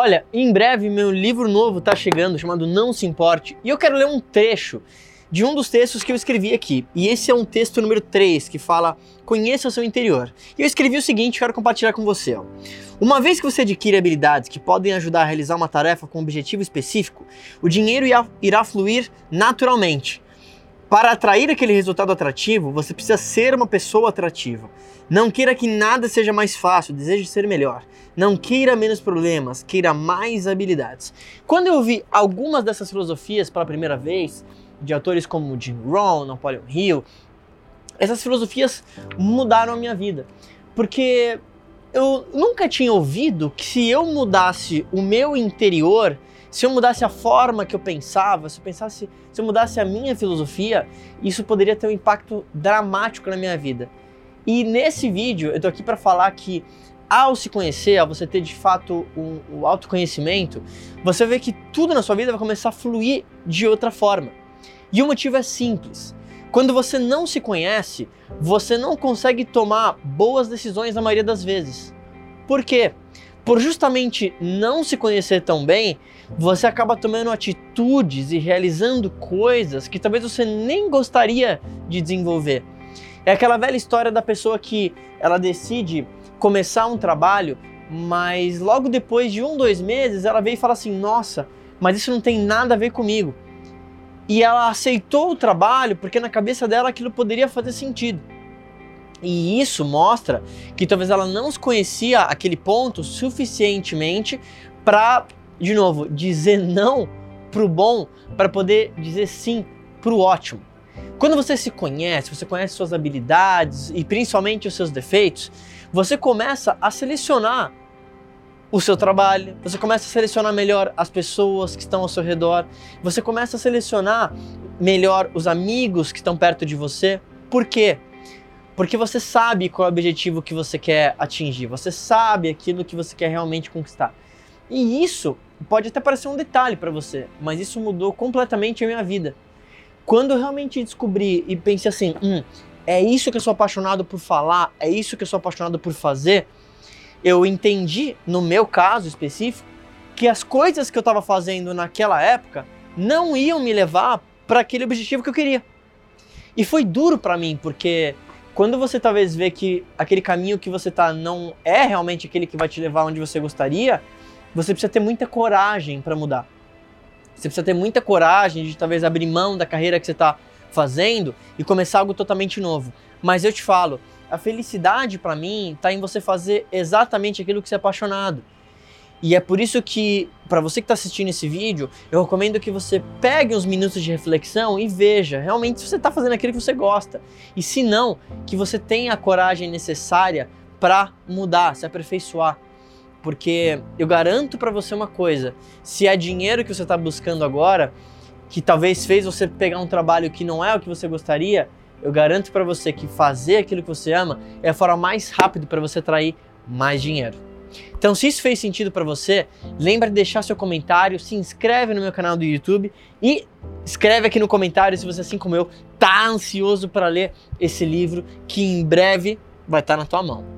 Olha, em breve meu livro novo está chegando, chamado Não Se Importe, e eu quero ler um trecho de um dos textos que eu escrevi aqui. E esse é um texto número 3, que fala Conheça o seu interior. E eu escrevi o seguinte, quero compartilhar com você. Ó. Uma vez que você adquire habilidades que podem ajudar a realizar uma tarefa com um objetivo específico, o dinheiro irá fluir naturalmente. Para atrair aquele resultado atrativo, você precisa ser uma pessoa atrativa. Não queira que nada seja mais fácil, deseje ser melhor. Não queira menos problemas, queira mais habilidades. Quando eu ouvi algumas dessas filosofias pela primeira vez, de autores como Jim Rohn, Napoleon Hill, essas filosofias mudaram a minha vida. Porque eu nunca tinha ouvido que se eu mudasse o meu interior, se eu mudasse a forma que eu pensava, se eu pensasse, se eu mudasse a minha filosofia, isso poderia ter um impacto dramático na minha vida. E nesse vídeo eu tô aqui para falar que ao se conhecer, ao você ter de fato o um, um autoconhecimento, você vê que tudo na sua vida vai começar a fluir de outra forma. E o motivo é simples. Quando você não se conhece, você não consegue tomar boas decisões na maioria das vezes. Por quê? Por justamente não se conhecer tão bem, você acaba tomando atitudes e realizando coisas que talvez você nem gostaria de desenvolver. É aquela velha história da pessoa que ela decide começar um trabalho, mas logo depois de um, dois meses ela veio e fala assim: Nossa, mas isso não tem nada a ver comigo e ela aceitou o trabalho porque na cabeça dela aquilo poderia fazer sentido. E isso mostra que talvez ela não conhecia aquele ponto suficientemente para, de novo, dizer não pro bom, para poder dizer sim pro ótimo. Quando você se conhece, você conhece suas habilidades e principalmente os seus defeitos, você começa a selecionar o seu trabalho, você começa a selecionar melhor as pessoas que estão ao seu redor, você começa a selecionar melhor os amigos que estão perto de você. Por quê? Porque você sabe qual é o objetivo que você quer atingir, você sabe aquilo que você quer realmente conquistar. E isso pode até parecer um detalhe para você, mas isso mudou completamente a minha vida. Quando eu realmente descobri e pensei assim, hum, é isso que eu sou apaixonado por falar, é isso que eu sou apaixonado por fazer, eu entendi, no meu caso específico, que as coisas que eu estava fazendo naquela época não iam me levar para aquele objetivo que eu queria. E foi duro para mim, porque quando você talvez vê que aquele caminho que você tá não é realmente aquele que vai te levar onde você gostaria, você precisa ter muita coragem para mudar. Você precisa ter muita coragem de talvez abrir mão da carreira que você está fazendo e começar algo totalmente novo. Mas eu te falo, a felicidade para mim está em você fazer exatamente aquilo que você é apaixonado. E é por isso que, para você que está assistindo esse vídeo, eu recomendo que você pegue uns minutos de reflexão e veja realmente se você está fazendo aquilo que você gosta. E se não, que você tenha a coragem necessária para mudar, se aperfeiçoar. Porque eu garanto para você uma coisa: se é dinheiro que você está buscando agora, que talvez fez você pegar um trabalho que não é o que você gostaria, eu garanto para você que fazer aquilo que você ama é a forma mais rápida para você atrair mais dinheiro. Então, se isso fez sentido para você, lembra de deixar seu comentário, se inscreve no meu canal do YouTube e escreve aqui no comentário se você, assim como eu, tá ansioso para ler esse livro que em breve vai estar tá na tua mão.